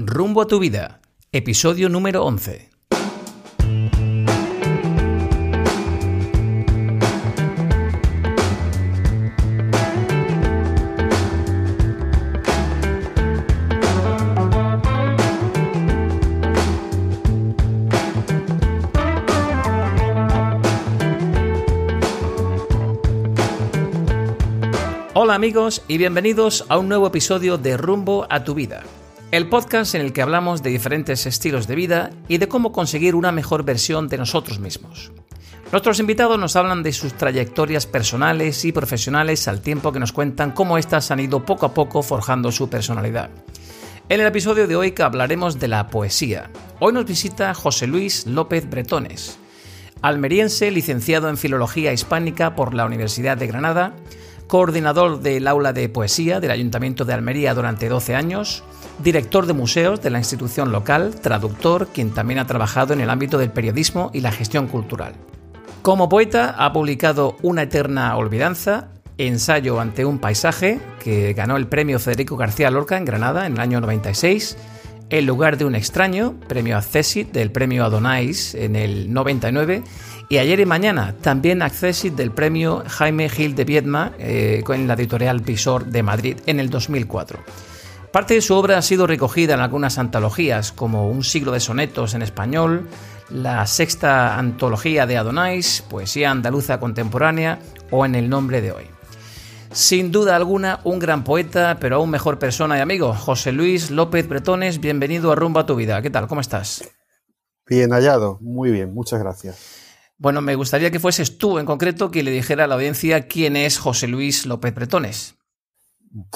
Rumbo a tu vida, episodio número 11. Hola amigos y bienvenidos a un nuevo episodio de Rumbo a tu vida, el podcast en el que hablamos de diferentes estilos de vida y de cómo conseguir una mejor versión de nosotros mismos. Nuestros invitados nos hablan de sus trayectorias personales y profesionales al tiempo que nos cuentan cómo éstas han ido poco a poco forjando su personalidad. En el episodio de hoy que hablaremos de la poesía. Hoy nos visita José Luis López Bretones, almeriense licenciado en Filología Hispánica por la Universidad de Granada, coordinador del aula de poesía del Ayuntamiento de Almería durante 12 años, director de museos de la institución local, traductor, quien también ha trabajado en el ámbito del periodismo y la gestión cultural. Como poeta ha publicado Una eterna olvidanza, Ensayo ante un paisaje, que ganó el premio Federico García Lorca en Granada en el año 96, El lugar de un extraño, premio Accesit del premio Adonais en el 99 y ayer y mañana también Accessit del premio Jaime Gil de Viedma eh, con la editorial Visor de Madrid en el 2004. Parte de su obra ha sido recogida en algunas antologías, como Un siglo de sonetos en español, la sexta antología de Adonais, Poesía andaluza contemporánea o En el nombre de hoy. Sin duda alguna, un gran poeta, pero aún mejor persona y amigo, José Luis López Bretones, bienvenido a Rumba a tu vida. ¿Qué tal? ¿Cómo estás? Bien hallado, muy bien, muchas gracias. Bueno, me gustaría que fueses tú en concreto quien le dijera a la audiencia quién es José Luis López Bretones.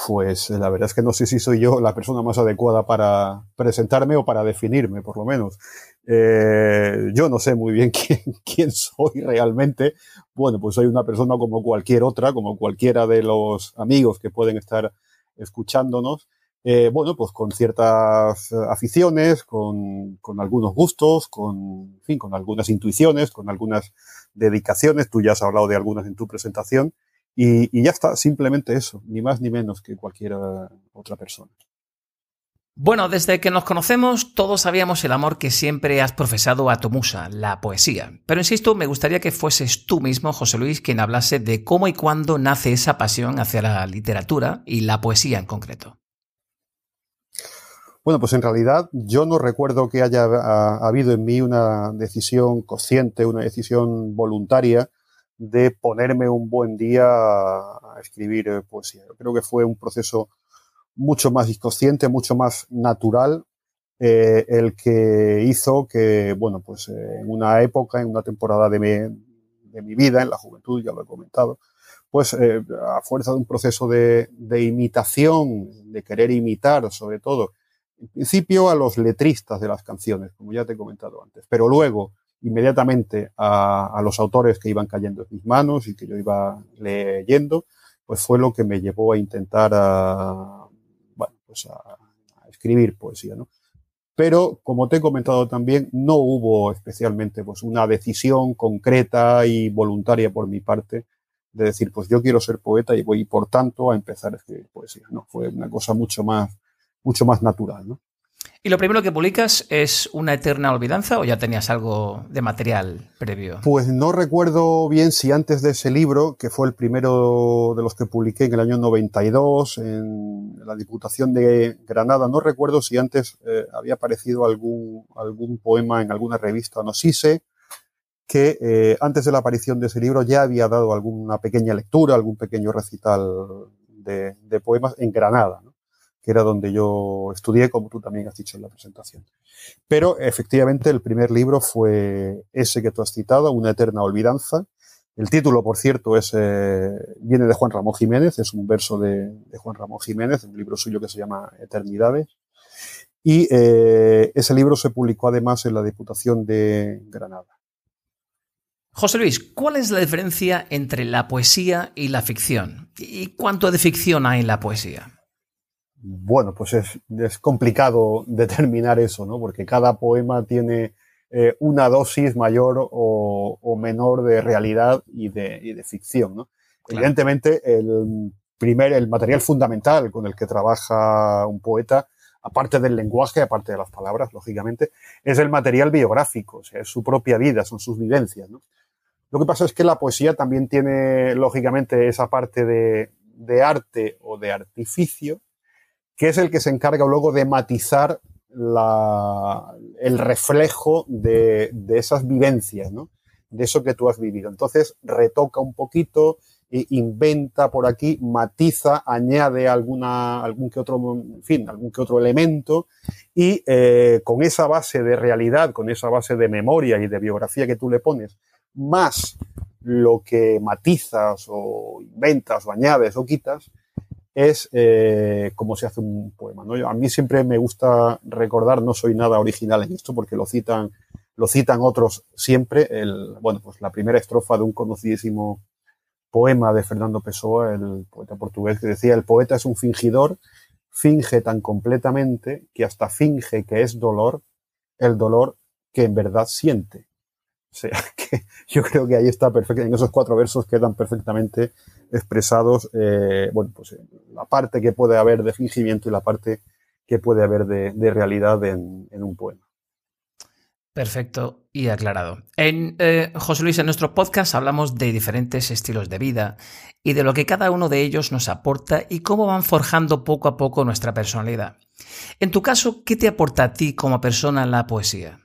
Pues la verdad es que no sé si soy yo la persona más adecuada para presentarme o para definirme, por lo menos. Eh, yo no sé muy bien quién, soy realmente. Bueno, pues soy una persona como cualquier otra, como cualquiera de los amigos que pueden estar escuchándonos eh, bueno, pues con ciertas aficiones, con, algunos gustos, con algunas intuiciones, con algunas dedicaciones. Tú ya has hablado de algunas en tu presentación. Y, y ya está, simplemente eso, ni más ni menos que cualquier otra persona. Bueno, desde que nos conocemos todos sabíamos el amor que siempre has profesado a tu musa, la poesía. Pero insisto, me gustaría que fueses tú mismo, José Luis, quien hablase de cómo y cuándo nace esa pasión hacia la literatura y la poesía en concreto. Bueno, pues en realidad yo no recuerdo que haya habido en mí una decisión consciente, una decisión voluntaria de ponerme un buen día a escribir eh, poesía. Yo creo que fue un proceso mucho más inconsciente, mucho más natural, eh, el que hizo que, bueno, pues eh, en una época, en una temporada de mi, de mi, vida, en la juventud, ya lo he comentado, pues a fuerza de un proceso de, de imitación, de querer imitar sobre todo, en principio a los letristas de las canciones, como ya te he comentado antes, pero luego inmediatamente a, los autores que iban cayendo en mis manos y que yo iba leyendo, pues fue lo que me llevó a intentar a, bueno, pues a escribir poesía, ¿no? Pero, como te he comentado también, no hubo especialmente pues, una decisión concreta y voluntaria por mi parte de decir, pues yo quiero ser poeta y voy, por tanto, a empezar a escribir poesía. No, fue una cosa mucho más mucho más natural. ¿no? ¿Y lo primero que publicas es una eterna olvidanza o ya tenías algo de material previo? Pues no recuerdo bien si antes de ese libro, que fue el primero de los que publiqué en el año 92 en la Diputación de Granada, no recuerdo si antes eh, había aparecido algún, algún poema en alguna revista, no sé que eh, antes de la aparición de ese libro ya había dado alguna pequeña lectura, algún pequeño recital de, poemas en Granada. Que era donde yo estudié, como tú también has dicho en la presentación. Pero efectivamente el primer libro fue ese que tú has citado, Una eterna olvidanza. El título, por cierto, es, eh, viene de Juan Ramón Jiménez, es un verso de, Juan Ramón Jiménez, un libro suyo que se llama Eternidades. Y eh, ese libro se publicó además en la Diputación de Granada. José Luis, ¿cuál es la diferencia entre la poesía y la ficción? ¿Y cuánto de ficción hay en la poesía? Bueno, pues es, es, complicado determinar eso, ¿no? Porque cada poema tiene eh, una dosis mayor o, o, menor de realidad y de, y de ficción, ¿no? Claro. Evidentemente, el primer, el material fundamental con el que trabaja un poeta aparte del lenguaje, aparte de las palabras, lógicamente, es el material biográfico, o sea, es su propia vida, son sus vivencias. ¿no? Lo que pasa es que la poesía también tiene, lógicamente, esa parte de, de arte o de artificio, que es el que se encarga luego de matizar el reflejo de, esas vivencias, de eso que tú has vivido. Entonces retoca un poquito, inventa por aquí, matiza, añade alguna, algún que otro, fin, algún que otro elemento y eh, con esa base de realidad, con esa base de memoria y de biografía que tú le pones, más lo que matizas o inventas o añades o quitas, es eh, como se hace un poema. ¿no? A mí siempre me gusta recordar, no soy nada original en esto porque lo citan, lo citan otros siempre, el, bueno, pues la primera estrofa de un conocidísimo poema de Fernando Pessoa, el poeta portugués, que decía, el poeta es un fingidor, finge tan completamente que hasta finge que es dolor el dolor que en verdad siente. O sea, que yo creo que ahí está perfecto, en esos cuatro versos quedan perfectamente expresados, eh, bueno, pues la parte que puede haber de fingimiento y la parte que puede haber de, realidad en un poema. Perfecto y aclarado. En eh, José Luis, en nuestro podcast hablamos de diferentes estilos de vida y de lo que cada uno de ellos nos aporta y cómo van forjando poco a poco nuestra personalidad. En tu caso, ¿qué te aporta a ti como persona la poesía?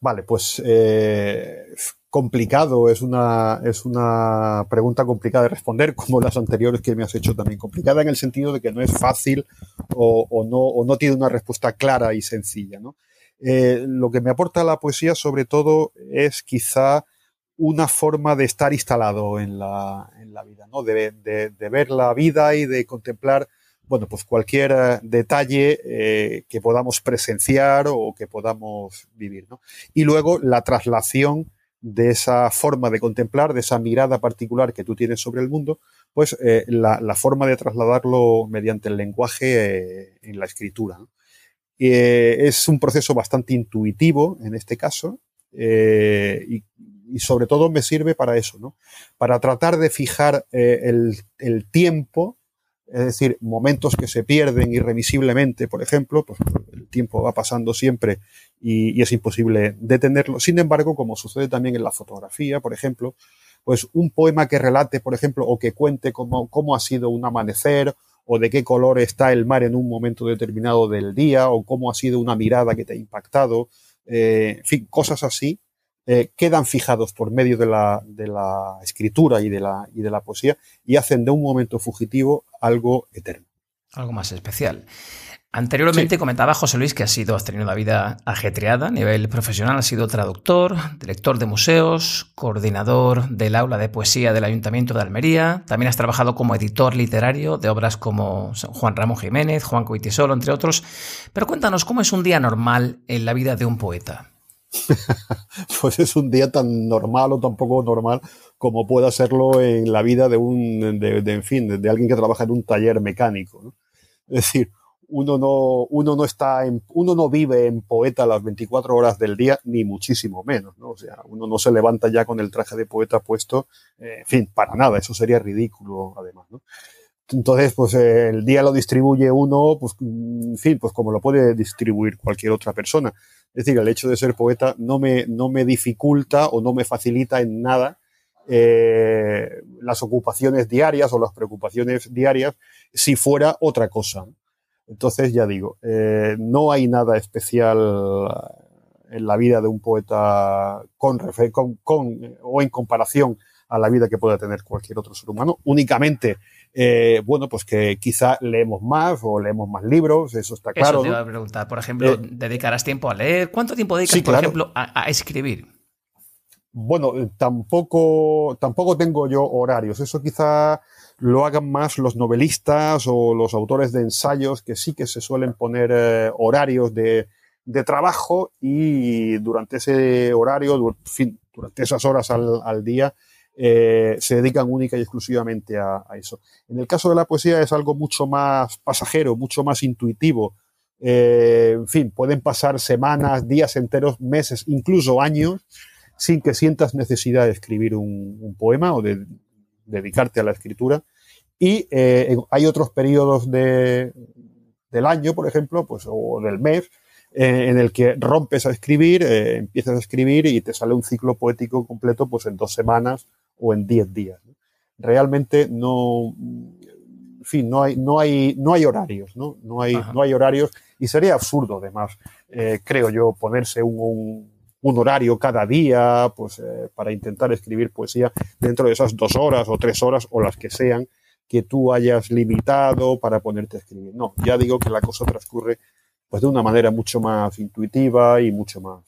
Vale, pues eh, complicado, es una, es una pregunta complicada de responder, como las anteriores que me has hecho también. Complicada en el sentido de que no es fácil o, no, o no tiene una respuesta clara y sencilla, ¿no? Eh, lo que me aporta la poesía sobre todo es quizá una forma de estar instalado en la, en la vida, ¿no? De, de, ver la vida y de contemplar, bueno, pues cualquier eh, detalle eh, que podamos presenciar o que podamos vivir, ¿no? Y luego la traslación de esa forma de contemplar, de esa mirada particular que tú tienes sobre el mundo, pues eh, la, forma de trasladarlo mediante el lenguaje en la escritura. es un proceso bastante intuitivo en este caso y, sobre todo me sirve para eso, ¿no? Para tratar de fijar el, tiempo, es decir, momentos que se pierden irremisiblemente, por ejemplo, pues el tiempo va pasando siempre y, es imposible detenerlo. Sin embargo, como sucede también en la fotografía, por ejemplo, pues un poema que relate, por ejemplo, o que cuente cómo, cómo ha sido un amanecer o de qué color está el mar en un momento determinado del día, o cómo ha sido una mirada que te ha impactado, eh, en fin, cosas así, eh, quedan fijados por medio de la, de la escritura y de la, y de la poesía y hacen de un momento fugitivo algo eterno. Algo más especial. Anteriormente sí. comentaba José Luis que ha sido, has tenido una vida ajetreada a nivel profesional, ha sido traductor, director de museos, coordinador del aula de poesía del Ayuntamiento de Almería, también has trabajado como editor literario de obras como Juan Ramón Jiménez, Juan Coitisolo, entre otros. Pero cuéntanos, ¿cómo es un día normal en la vida de un poeta? pues es un día tan normal o tan poco normal como pueda serlo en la vida de un, de, de en fin, de, alguien que trabaja en un taller mecánico. Es decir, uno no, uno no está en, uno no vive en poeta las 24 horas del día, ni muchísimo menos, ¿no? O sea, uno no se levanta ya con el traje de poeta puesto, eh, en fin, para nada, eso sería ridículo además, ¿no? Entonces, pues eh, el día lo distribuye uno, pues, en fin, pues como lo puede distribuir cualquier otra persona. Es decir, el hecho de ser poeta no me, no me dificulta o no me facilita en nada eh, las ocupaciones diarias o las preocupaciones diarias si fuera otra cosa. Entonces, ya digo, eh, no hay nada especial en la vida de un poeta con, con, con, o en comparación a la vida que pueda tener cualquier otro ser humano. Únicamente, eh, bueno, pues que quizá leemos más o leemos más libros, eso está claro. Eso te iba a preguntar. Por ejemplo, eh, ¿dedicarás tiempo a leer? ¿Cuánto tiempo dedicas, sí, por claro. ejemplo, a, a escribir? Bueno, tampoco, tampoco tengo yo horarios. Eso quizá lo hagan más los novelistas o los autores de ensayos que sí que se suelen poner eh, horarios de, de, trabajo y durante ese horario, fin, durante esas horas al, al día, eh, se dedican única y exclusivamente a, eso. En el caso de la poesía es algo mucho más pasajero, mucho más intuitivo. Eh, en fin, pueden pasar semanas, días enteros, meses, incluso años, sin que sientas necesidad de escribir un, poema o de dedicarte a la escritura. Y eh, hay otros periodos de, del año, por ejemplo, pues, o del mes, en el que rompes a escribir, empiezas a escribir y te sale un ciclo poético completo pues en dos semanas o en diez días. Realmente no, en fin, no hay, no hay, no hay horarios, ¿no? No hay, no hay horarios y sería absurdo además, eh, creo yo, ponerse un, un, horario cada día pues para intentar escribir poesía dentro de esas dos horas o tres horas o las que sean que tú hayas limitado para ponerte a escribir. No, ya digo que la cosa transcurre pues de una manera mucho más intuitiva y mucho más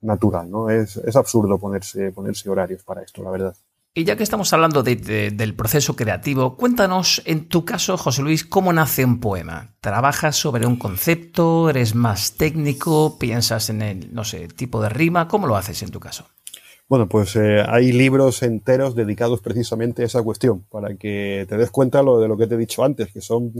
natural, ¿no? Es, es absurdo ponerse, ponerse horarios para esto, la verdad. Y ya que estamos hablando de, del proceso creativo, cuéntanos, en tu caso, José Luis, ¿cómo nace un poema? ¿Trabajas sobre un concepto? ¿Eres más técnico? ¿Piensas en el, no sé, tipo de rima? ¿Cómo lo haces en tu caso? Bueno, pues eh, hay libros enteros dedicados precisamente a esa cuestión, para que te des cuenta lo de lo que te he dicho antes, que son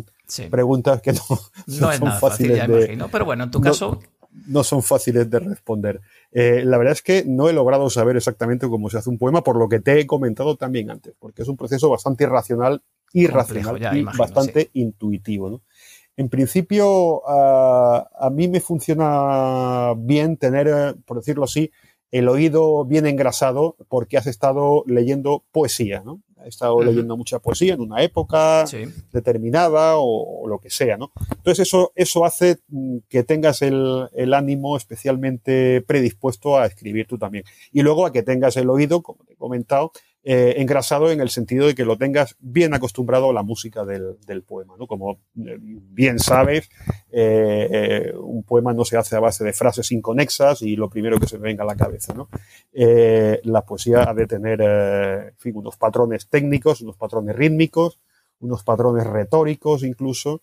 preguntas que no, son fáciles de, pero bueno, en tu caso... No son fáciles de responder. Eh, la verdad es que no he logrado saber exactamente cómo se hace un poema, por lo que te he comentado también antes, porque es un proceso bastante irracional, irracional y bastante intuitivo. En principio, a mí me funciona bien tener, eh, por decirlo así, el oído bien engrasado porque has estado leyendo poesía, ¿no? Has estado leyendo mucha poesía en una época determinada o, lo que sea, ¿no? Entonces eso, eso hace mm, que tengas el, el, ánimo especialmente predispuesto a escribir tú también. Y luego a que tengas el oído, como te he comentado, eh, engrasado en el sentido de que lo tengas bien acostumbrado a la música del, poema. ¿no? Como eh, bien sabes, eh, un poema no se hace a base de frases inconexas y lo primero que se venga a la cabeza. ¿no? la poesía ha de tener unos patrones técnicos, unos patrones rítmicos, unos patrones retóricos incluso,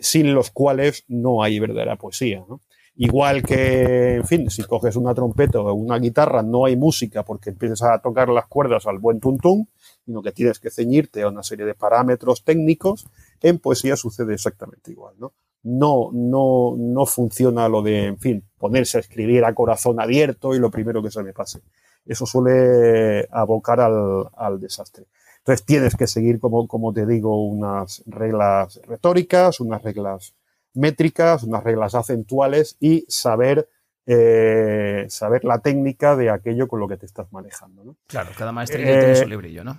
sin los cuales no hay verdadera poesía. ¿no? Igual que, en fin, si coges una trompeta o una guitarra, no hay música porque empiezas a tocar las cuerdas al buen tuntum, sino que tienes que ceñirte a una serie de parámetros técnicos. En poesía sucede exactamente igual, ¿no? No, no, no funciona lo de, en fin, ponerse a escribir a corazón abierto y lo primero que se me pase. Eso suele abocar al, al desastre. Entonces tienes que seguir, como, como te digo, unas reglas retóricas, unas reglas métricas, unas reglas acentuales y saber, eh, saber la técnica de aquello con lo que te estás manejando. ¿no? Claro, cada maestrillo tiene su eh, librillo, ¿no?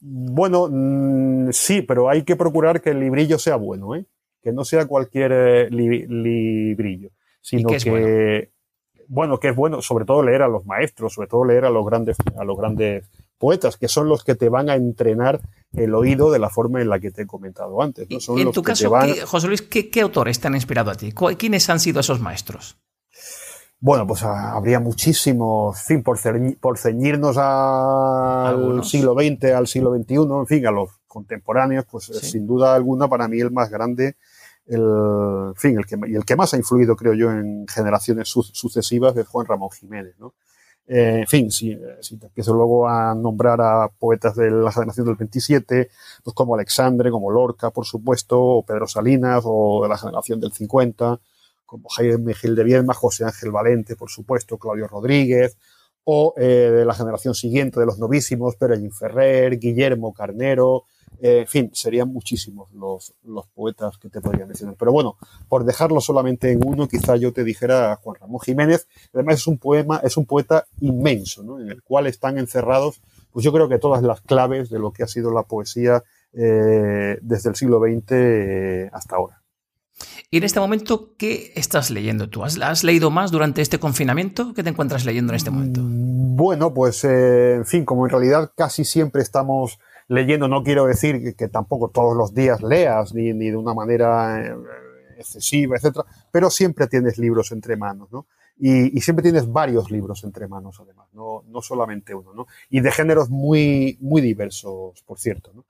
Bueno, mm, sí, pero hay que procurar que el librillo sea bueno, ¿eh? que no sea cualquier eh, librillo, sino que, bueno? que es bueno, sobre todo leer a los maestros, sobre todo leer a los grandes, a los grandes poetas, que son los que te van a entrenar el oído de la forma en la que te he comentado antes. en tu caso, José Luis, ¿qué, autores te han inspirado a ti? ¿Quiénes han sido esos maestros? Bueno, pues ah, habría muchísimos, en fin, por, por ceñirnos al siglo XX, al siglo XXI, en fin, a los contemporáneos, pues eh, sin duda alguna para mí el más grande, el, fin, el que, y el que más ha influido, creo yo, en generaciones sucesivas es Juan Ramón Jiménez, ¿no? Eh, en fin, si, si, te empiezo luego a nombrar a poetas de la generación del 27, pues como Alexandre, como Lorca, por supuesto, o Pedro Salinas, o de la generación del 50, como Jaime Gil de Viedma, José Ángel Valente, por supuesto, Claudio Rodríguez, o eh, de la generación siguiente de los novísimos, Pérez Ferrer, Guillermo Carnero, eh, en fin, serían muchísimos los, los, poetas que te podría mencionar. Pero bueno, por dejarlo solamente en uno, quizá yo te dijera Juan Ramón Jiménez. Además es un poema, es un poeta inmenso, ¿no? En el cual están encerrados, pues yo creo que todas las claves de lo que ha sido la poesía eh, desde el siglo XX eh, hasta ahora. Y en este momento, ¿qué estás leyendo tú? ¿Has, leído más durante este confinamiento? ¿Qué te encuentras leyendo en este momento? Bueno, pues en fin, como en realidad casi siempre estamos leyendo, no quiero decir que, tampoco todos los días leas, ni, ni de una manera eh, excesiva, etcétera, pero siempre tienes libros entre manos, ¿no? Y, y, siempre tienes varios libros entre manos, además, no, no solamente uno, ¿no? Y de géneros muy, muy diversos, por cierto, ¿no?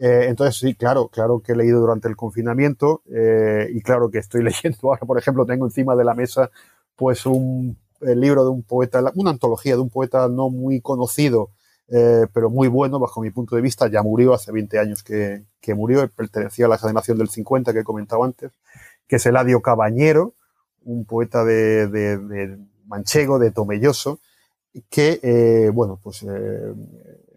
Eh, entonces, sí, claro, claro que he leído durante el confinamiento eh, y claro que estoy leyendo ahora, por ejemplo, tengo encima de la mesa pues un libro de un poeta, una antología de un poeta no muy conocido eh, pero muy bueno bajo mi punto de vista. Ya murió hace 20 años que, que murió, pertenecía a la generación del 50 que he comentado antes, que es Eladio Cabañero, un poeta de, de, manchego, de Tomelloso, que, eh, bueno, pues eh,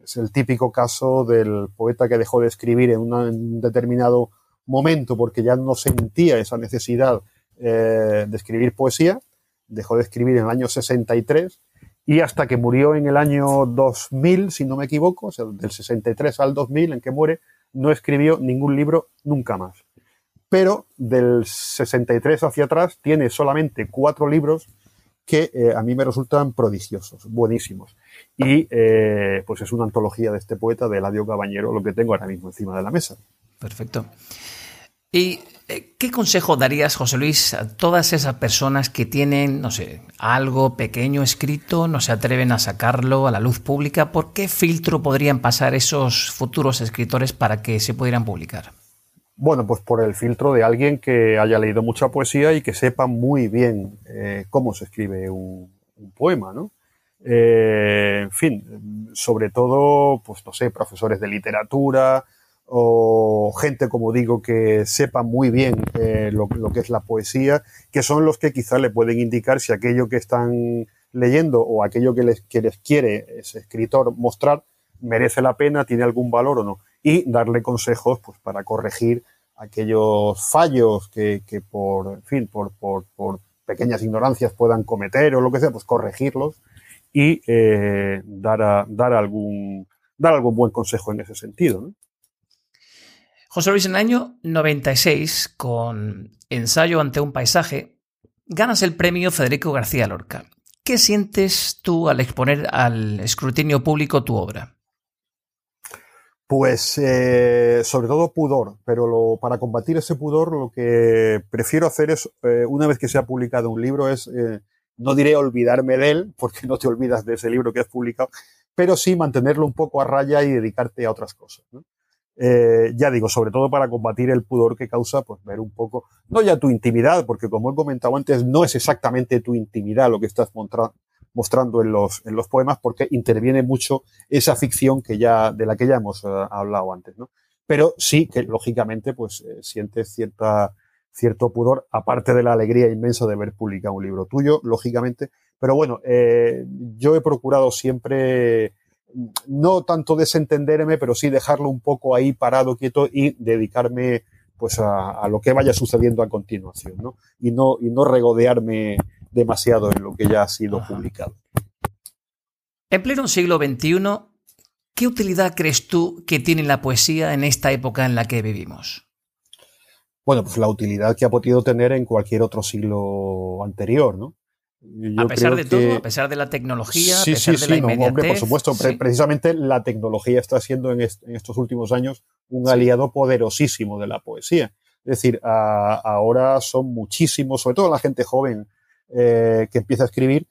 es el típico caso del poeta que dejó de escribir en, un determinado momento porque ya no sentía esa necesidad de escribir poesía, dejó de escribir en el año 63 y hasta que murió en el año 2000, si no me equivoco, del 63 al 2000 en que muere, no escribió ningún libro nunca más. Pero del 63 hacia atrás tiene solamente cuatro libros que eh, a mí me resultan prodigiosos, buenísimos. Y eh, pues es una antología de este poeta, de Eladio Cabañero, lo que tengo ahora mismo encima de la mesa. Perfecto. ¿Y eh, qué consejo darías, José Luis, a todas esas personas que tienen, no sé, algo pequeño escrito, no se atreven a sacarlo a la luz pública? ¿Por qué filtro podrían pasar esos futuros escritores para que se pudieran publicar? Bueno, pues por el filtro de alguien que haya leído mucha poesía y que sepa muy bien eh, cómo se escribe un, poema, ¿no? Eh, en fin, sobre todo, pues no sé, profesores de literatura, o gente, como digo, que sepa muy bien eh, lo, que es la poesía, que son los que quizás le pueden indicar si aquello que están leyendo o aquello que les, quiere ese escritor mostrar merece la pena, tiene algún valor o no. Y darle consejos pues, para corregir aquellos fallos que, por, en fin, por, pequeñas ignorancias puedan cometer o lo que sea, pues corregirlos y eh, dar, dar, algún, dar algún buen consejo en ese sentido. José Luis, en el año 96, con Ensayo ante un paisaje, ganas el premio Federico García Lorca. ¿Qué sientes tú al exponer al escrutinio público tu obra? Pues eh, sobre todo pudor, pero para combatir ese pudor lo que prefiero hacer es, eh, una vez que se ha publicado un libro, es, eh, no diré olvidarme de él, porque no te olvidas de ese libro que has publicado, pero sí mantenerlo un poco a raya y dedicarte a otras cosas. ¿no? Eh, ya digo, sobre todo para combatir el pudor que causa, pues ver un poco, no ya tu intimidad, porque como he comentado antes, no es exactamente tu intimidad lo que estás mostrando en los, en los poemas, porque interviene mucho esa ficción que ya, de la que ya hemos eh, hablado antes, ¿no? Pero sí que, lógicamente, pues eh, sientes cierta, cierto pudor, aparte de la alegría inmensa de ver publicado un libro tuyo, lógicamente. Pero bueno, yo he procurado siempre no tanto desentenderme, pero sí dejarlo un poco ahí parado, quieto y dedicarme pues a, lo que vaya sucediendo a continuación, ¿no? Y no, y no regodearme demasiado en lo que ya ha sido publicado. En pleno siglo XXI, ¿qué utilidad crees tú que tiene la poesía en esta época en la que vivimos? Bueno, pues la utilidad que ha podido tener en cualquier otro siglo anterior, ¿no? A pesar de todo, a pesar de la tecnología, a pesar de la inmediatez, hombre, por supuesto. Precisamente la tecnología está siendo en, estos últimos años un aliado poderosísimo de la poesía. Es decir, ahora son muchísimos, sobre todo la gente joven eh, que empieza a escribir,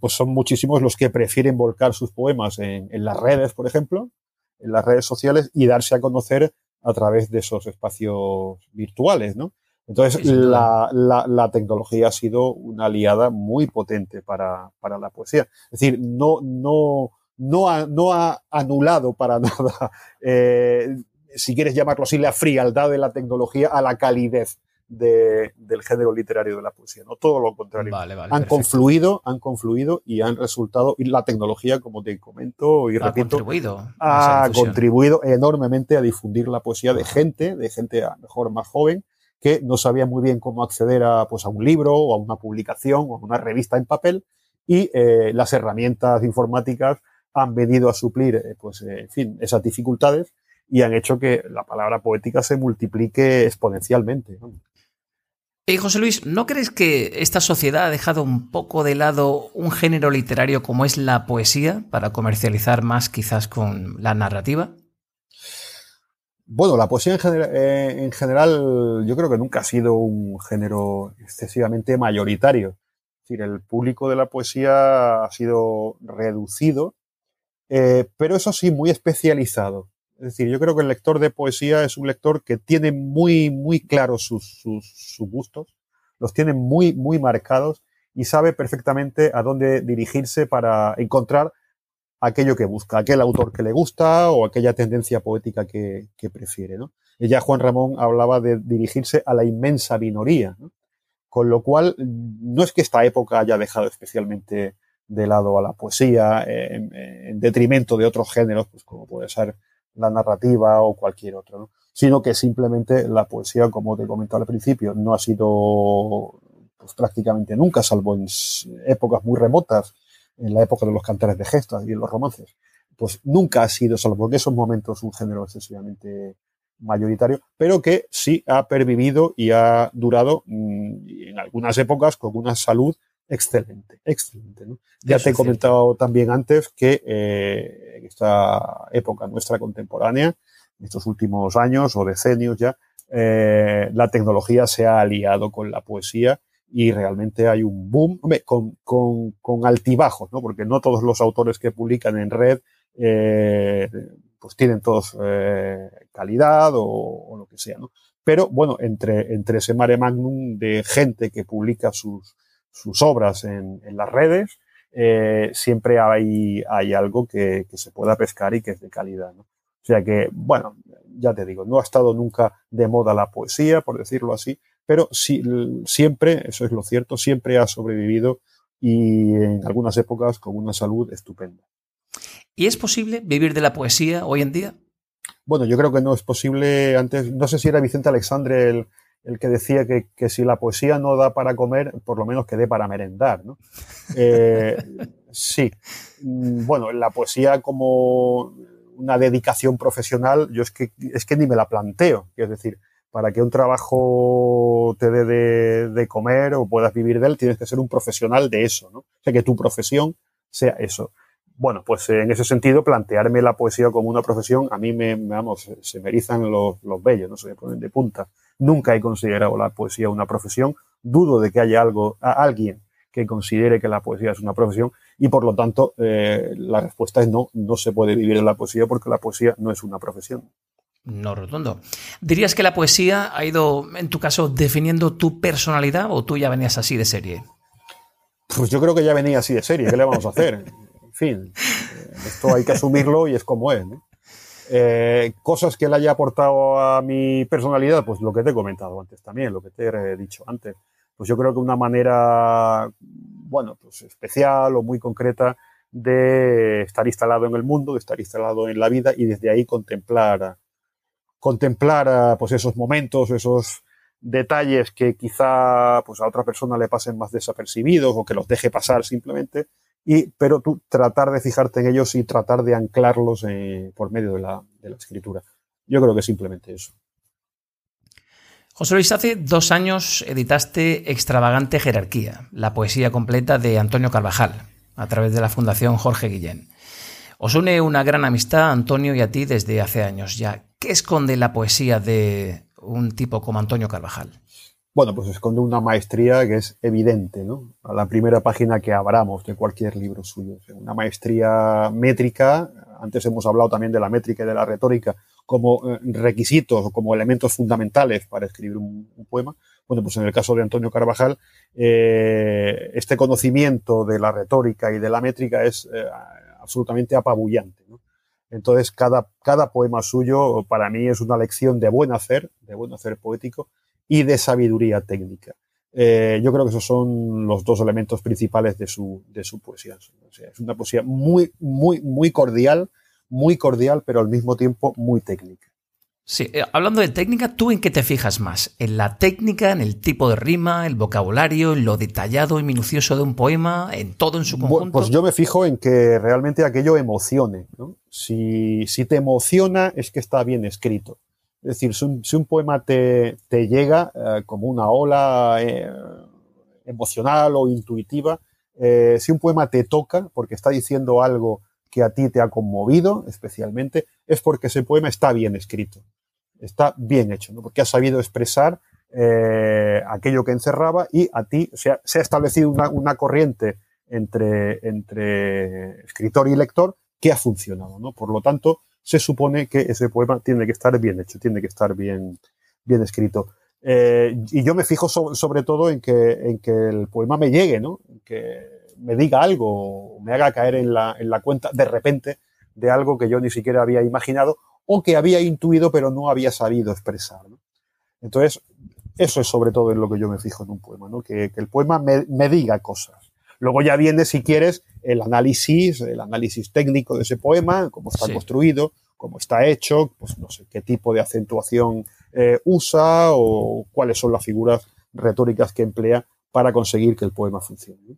pues son muchísimos los que prefieren volcar sus poemas en, en, las redes, por ejemplo, en las redes sociales y darse a conocer a través de esos espacios virtuales, ¿no? Entonces, la, la, la, tecnología ha sido una aliada muy potente para, para la poesía. Es decir, no, no, no, ha, no ha anulado para nada, eh, si quieres llamarlo así, la frialdad de la tecnología a la calidez de, del género literario de la poesía. No todo lo contrario. han confluido, han confluido y han resultado, y la tecnología, como te comento y ha repito, contribuido ha contribuido enormemente a difundir la poesía de gente, de gente a lo mejor más joven, que no sabía muy bien cómo acceder a, pues, a un libro o a una publicación o a una revista en papel y eh, las herramientas informáticas han venido a suplir, eh, pues, eh, en fin, esas dificultades y han hecho que la palabra poética se multiplique exponencialmente. Eh, José Luis, ¿no crees que esta sociedad ha dejado un poco de lado un género literario como es la poesía para comercializar más quizás con la narrativa? Bueno, la poesía eh, en, general yo creo que nunca ha sido un género excesivamente mayoritario. Es decir, el público de la poesía ha sido reducido, eh, pero eso sí, muy especializado. Es decir, yo creo que el lector de poesía es un lector que tiene muy, muy claros sus, sus gustos, los tiene muy, muy marcados y sabe perfectamente a dónde dirigirse para encontrar aquello que busca, aquel autor que le gusta o aquella tendencia poética que, prefiere. ¿no? ya Juan Ramón hablaba de dirigirse a la inmensa minoría, con lo cual no es que esta época haya dejado especialmente de lado a la poesía en, detrimento de otros géneros, pues como puede ser la narrativa o cualquier otro, sino que simplemente la poesía, como te comentaba al principio, no ha sido pues, prácticamente nunca, salvo en épocas muy remotas, en la época de los cantares de gestas y en los romances, pues nunca ha sido, salvo en esos momentos, un género excesivamente mayoritario, pero que sí ha pervivido y ha durado mm, en algunas épocas con una salud excelente, excelente. Ya te he comentado también antes que eh, en esta época nuestra contemporánea, en estos últimos años o decenios ya, eh, la tecnología se ha aliado con la poesía y realmente hay un boom con, con, altibajos, ¿no? porque no todos los autores que publican en red eh, pues tienen todos eh, calidad o, lo que sea. ¿no? Pero bueno, entre, entre ese mare magnum de gente que publica sus, sus obras en, en las redes, eh, siempre hay, hay algo que, que, se pueda pescar y que es de calidad. ¿no? O sea que, bueno, ya te digo, no ha estado nunca de moda la poesía, por decirlo así, pero sí, siempre, eso es lo cierto, siempre ha sobrevivido y en algunas épocas con una salud estupenda. ¿Y es posible vivir de la poesía hoy en día? Bueno, yo creo que no es posible. Antes, no sé si era Vicente Alexandre el, el que decía que, que, si la poesía no da para comer, por lo menos que dé para merendar, ¿no? Eh, sí. Bueno, la poesía como una dedicación profesional, yo es que, es que ni me la planteo. Es decir, para que un trabajo te dé de, de, comer o puedas vivir de él, tienes que ser un profesional de eso, ¿no? O sea, que tu profesión sea eso. Bueno, pues en ese sentido, plantearme la poesía como una profesión, a mí me, vamos, se me erizan los, los vellos, no se me ponen de punta. Nunca he considerado la poesía una profesión. Dudo de que haya algo, alguien que considere que la poesía es una profesión y por lo tanto eh, la respuesta es no, no se puede vivir de la poesía porque la poesía no es una profesión. No rotundo. ¿Dirías que la poesía ha ido, en tu caso, definiendo tu personalidad o tú ya venías así de serie? Pues yo creo que ya venía así de serie. ¿Qué le vamos a hacer? En fin, eh, esto hay que asumirlo y es como es. ¿no? Eh, cosas que le haya aportado a mi personalidad, pues lo que te he comentado antes también, lo que te he dicho antes. Pues yo creo que una manera, bueno, pues especial o muy concreta de estar instalado en el mundo, de estar instalado en la vida y desde ahí contemplar, contemplar pues esos momentos, esos detalles que quizá pues a otra persona le pasen más desapercibidos o que los deje pasar simplemente y, pero tú tratar de fijarte en ellos y tratar de anclarlos eh, por medio de la, de la, escritura. Yo creo que simplemente eso. José Luis, hace dos años editaste Extravagante Jerarquía, la poesía completa de Antonio Carvajal, a través de la Fundación Jorge Guillén. Os une una gran amistad, Antonio y a ti, desde hace años ya. ¿Qué esconde la poesía de un tipo como Antonio Carvajal? bueno, pues esconde una maestría que es evidente, ¿no? A la primera página que abramos de cualquier libro suyo. Una maestría métrica, antes hemos hablado también de la métrica y de la retórica como eh, requisitos o como elementos fundamentales para escribir un, poema. Bueno, pues en el caso de Antonio Carvajal, eh, este conocimiento de la retórica y de la métrica es eh, absolutamente apabullante, ¿no? Entonces, cada, cada poema suyo para mí es una lección de buen hacer, de buen hacer poético, y de sabiduría técnica. Eh, yo creo que esos son los dos elementos principales de su, de su poesía. Es una poesía muy, muy, muy cordial, muy cordial, pero al mismo tiempo muy técnica. Sí, eh, hablando de técnica, ¿tú en qué te fijas más? ¿En la técnica, en el tipo de rima, el vocabulario, en lo detallado y minucioso de un poema, en todo en su conjunto? Pues yo me fijo en que realmente aquello emocione. ¿no? Si, si te emociona, es que está bien escrito. Es decir, si un, si un poema te, te llega eh, como una ola eh, emocional o intuitiva, eh, si un poema te toca porque está diciendo algo que a ti te ha conmovido especialmente, es porque ese poema está bien escrito, está bien hecho, ¿no? porque ha sabido expresar eh, aquello que encerraba y a ti se ha, se ha establecido una, una, corriente entre, entre escritor y lector que ha funcionado. ¿no? Por lo tanto, se supone que ese poema tiene que estar bien hecho, tiene que estar bien, bien escrito. Eh, y yo me fijo so, sobre todo en que, en que el poema me llegue, ¿no? que me diga algo, me haga caer en la, en la cuenta de repente de algo que yo ni siquiera había imaginado o que había intuido pero no había sabido expresar. ¿no? Entonces, eso es sobre todo en lo que yo me fijo en un poema, ¿no? que, que el poema me, me diga cosas. Luego ya viene, si quieres, el análisis, el análisis técnico de ese poema, cómo está sí. construido, cómo está hecho, pues no sé qué tipo de acentuación eh, usa o cuáles son las figuras retóricas que emplea para conseguir que el poema funcione.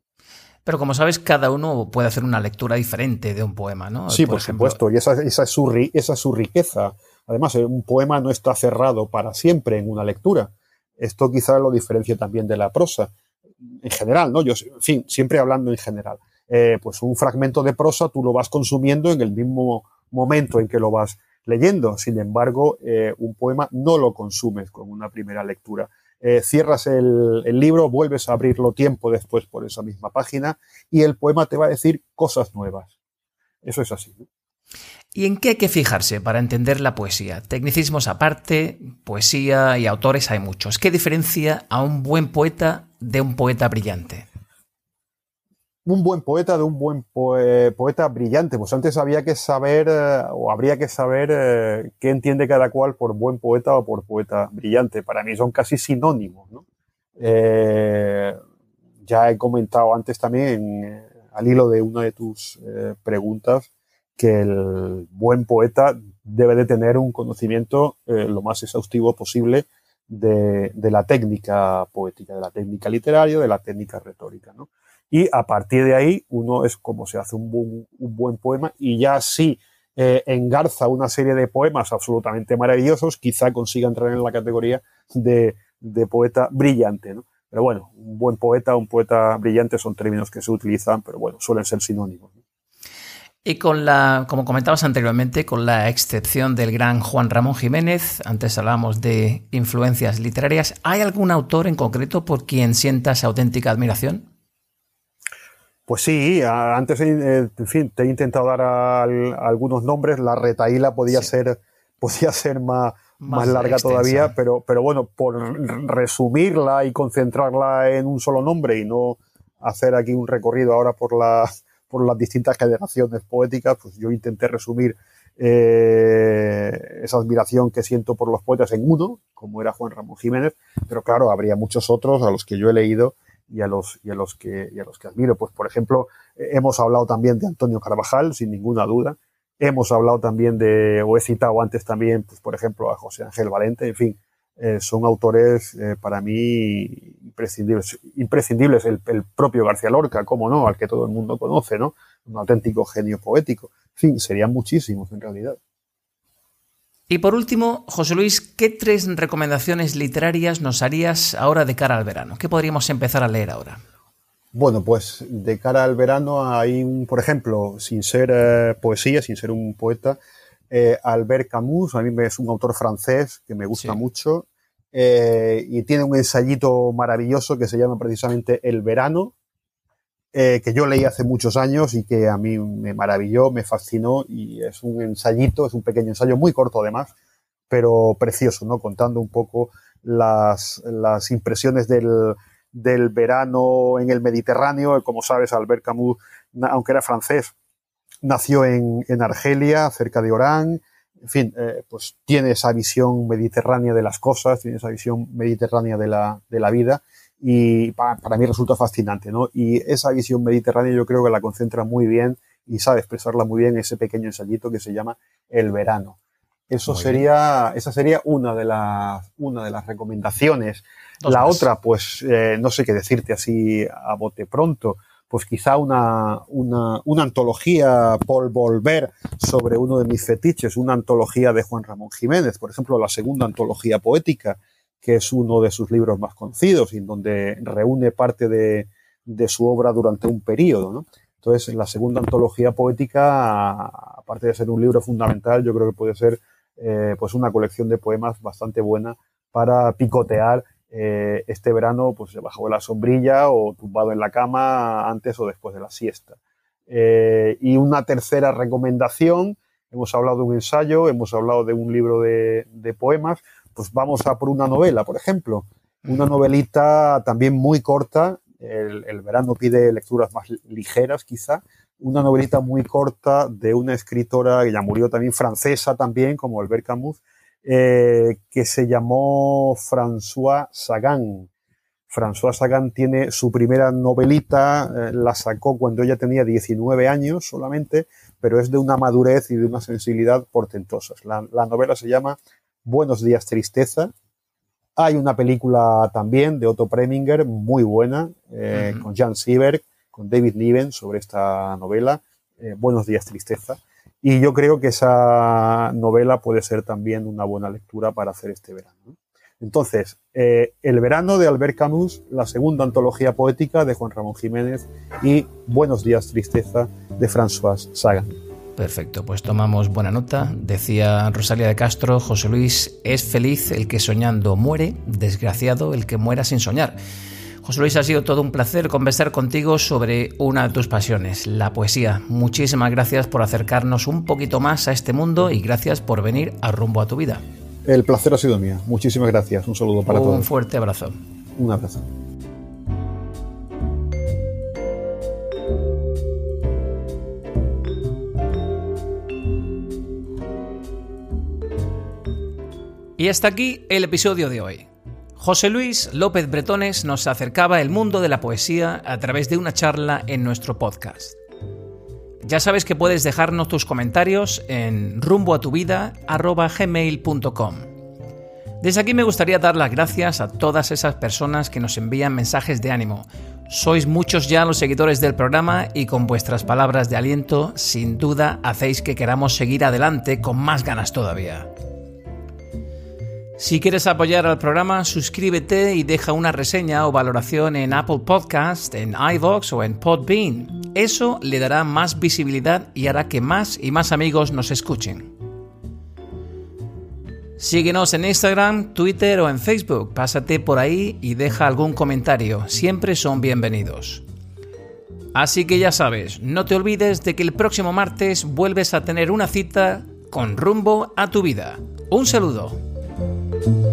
Pero como sabes, cada uno puede hacer una lectura diferente de un poema, ¿no? Sí, por, supuesto, y esa, esa, es su, esa es su riqueza. Además, eh, un poema no está cerrado para siempre en una lectura. Esto quizá lo diferencia también de la prosa. En general, ¿no? Yo, en fin, siempre hablando en general. Eh, pues un fragmento de prosa tú lo vas consumiendo en el mismo momento en que lo vas leyendo. Sin embargo, eh, un poema no lo consumes con una primera lectura. Eh, cierras el, libro, vuelves a abrirlo tiempo después por esa misma página y el poema te va a decir cosas nuevas. Eso es así. ¿Y en qué hay que fijarse para entender la poesía? Tecnicismos aparte, poesía y autores hay muchos. ¿Qué diferencia a un buen poeta de un poeta brillante? Un buen poeta de un buen poeta brillante. Pues antes había que saber, eh, o habría que saber eh, qué entiende cada cual por buen poeta o por poeta brillante. Para mí son casi sinónimos. Eh, ya he comentado antes también, al hilo de una de tus preguntas, que el buen poeta debe de tener un conocimiento lo más exhaustivo posible de, de, la técnica poética, de la técnica literaria, de la técnica retórica. ¿no? Y a partir de ahí, uno es como se hace un, buen, poema y ya sí eh, engarza una serie de poemas absolutamente maravillosos, quizá consiga entrar en la categoría de, poeta brillante. ¿no? Pero bueno, un buen poeta, un poeta brillante son términos que se utilizan, pero bueno, suelen ser sinónimos. Y con la, como comentabas anteriormente, con la excepción del gran Juan Ramón Jiménez, antes hablábamos de influencias literarias, ¿hay algún autor en concreto por quien sientas auténtica admiración? Pues sí, antes, eh, en fin, te he intentado dar algunos nombres. La retaíla podía ser, podía ser más, más, larga todavía, pero, pero bueno, por resumirla y concentrarla en un solo nombre y no hacer aquí un recorrido ahora por, la, por las distintas generaciones poéticas, pues yo intenté resumir eh, esa admiración que siento por los poetas en uno, como era Juan Ramón Jiménez, pero claro, habría muchos otros a los que yo he leído y a los, y a los, que, y a los que admiro. Pues, por ejemplo, hemos hablado también de Antonio Carvajal, sin ninguna duda. Hemos hablado también de, o he citado antes también, pues, por ejemplo, a José Ángel Valente. En fin, eh, son autores eh, para mí imprescindibles. Imprescindibles el, el, propio García Lorca, como no, al que todo el mundo conoce, ¿no? Un auténtico genio poético. En fin, serían muchísimos en realidad. Y por último, José Luis, ¿qué tres recomendaciones literarias nos harías ahora de cara al verano? ¿Qué podríamos empezar a leer ahora? Bueno, pues de cara al verano hay, un, por ejemplo, sin ser eh, poesía, sin ser un poeta, eh, Albert Camus, a mí es un autor francés que me gusta mucho eh, y tiene un ensayito maravilloso que se llama precisamente El verano, eh, que yo leí hace muchos años y que a mí me maravilló, me fascinó y es un ensayito, es un pequeño ensayo muy corto además, pero precioso, ¿no? Contando un poco las, las impresiones del, del verano en el Mediterráneo. Como sabes, Albert Camus, aunque era francés, nació en, en Argelia, cerca de Orán. En fin, eh, pues tiene esa visión mediterránea de las cosas, tiene esa visión mediterránea de la, de la vida y para, mí resulta fascinante, ¿no? Y esa visión mediterránea yo creo que la concentra muy bien y sabe expresarla muy bien ese pequeño ensayito que se llama El verano. Eso sería, esa sería una de las, una de las recomendaciones. la otra, pues, eh, no sé qué decirte así a bote pronto, pues quizá una, una, una antología por volver sobre uno de mis fetiches, una antología de Juan Ramón Jiménez, por ejemplo, la segunda antología poética, que es uno de sus libros más conocidos y en donde reúne parte de, su obra durante un periodo. ¿no? Entonces, la segunda antología poética, aparte de ser un libro fundamental, yo creo que puede ser eh, pues una colección de poemas bastante buena para picotear eh, este verano pues bajo la sombrilla o tumbado en la cama antes o después de la siesta. Eh, y una tercera recomendación, hemos hablado de un ensayo, hemos hablado de un libro de poemas, pues vamos a por una novela, por ejemplo. Una novelita también muy corta, el, verano pide lecturas más ligeras quizá, una novelita muy corta de una escritora que ya murió también, francesa también, como Albert Camus, eh, que se llamó François Sagan. François Sagan tiene su primera novelita, eh, la sacó cuando ella tenía 19 años solamente, pero es de una madurez y de una sensibilidad portentosas. La, novela se llama Buenos días, tristeza. Hay una película también de Otto Preminger, muy buena, eh, con Jan Sieberg, con David Niven sobre esta novela, eh, Buenos días, tristeza. Y yo creo que esa novela puede ser también una buena lectura para hacer este verano. Entonces, eh, El verano de Albert Camus, la segunda antología poética de Juan Ramón Jiménez y Buenos días, tristeza de François Sagan. Perfecto, pues tomamos buena nota. Decía Rosalía de Castro, José Luis, es feliz el que soñando muere, desgraciado el que muera sin soñar. José Luis, ha sido todo un placer conversar contigo sobre una de tus pasiones, la poesía. Muchísimas gracias por acercarnos un poquito más a este mundo y gracias por venir a rumbo a tu vida. El placer ha sido mío. Muchísimas gracias. Un saludo para todos. Un fuerte abrazo. Un abrazo. Y hasta aquí el episodio de hoy. José Luis López Bretones nos acercaba el mundo de la poesía a través de una charla en nuestro podcast. Ya sabes que puedes dejarnos tus comentarios en rumboatuvida.gmail.com. Desde aquí me gustaría dar las gracias a todas esas personas que nos envían mensajes de ánimo. Sois muchos ya los seguidores del programa y con vuestras palabras de aliento sin duda hacéis que queramos seguir adelante con más ganas todavía. Si quieres apoyar al programa, suscríbete y deja una reseña o valoración en Apple Podcast, en iVoox o en Podbean. Eso le dará más visibilidad y hará que más y más amigos nos escuchen. Síguenos en Instagram, Twitter o en Facebook. Pásate por ahí y deja algún comentario. Siempre son bienvenidos. Así que ya sabes, no te olvides de que el próximo martes vuelves a tener una cita con rumbo a tu vida. Un saludo. Thank you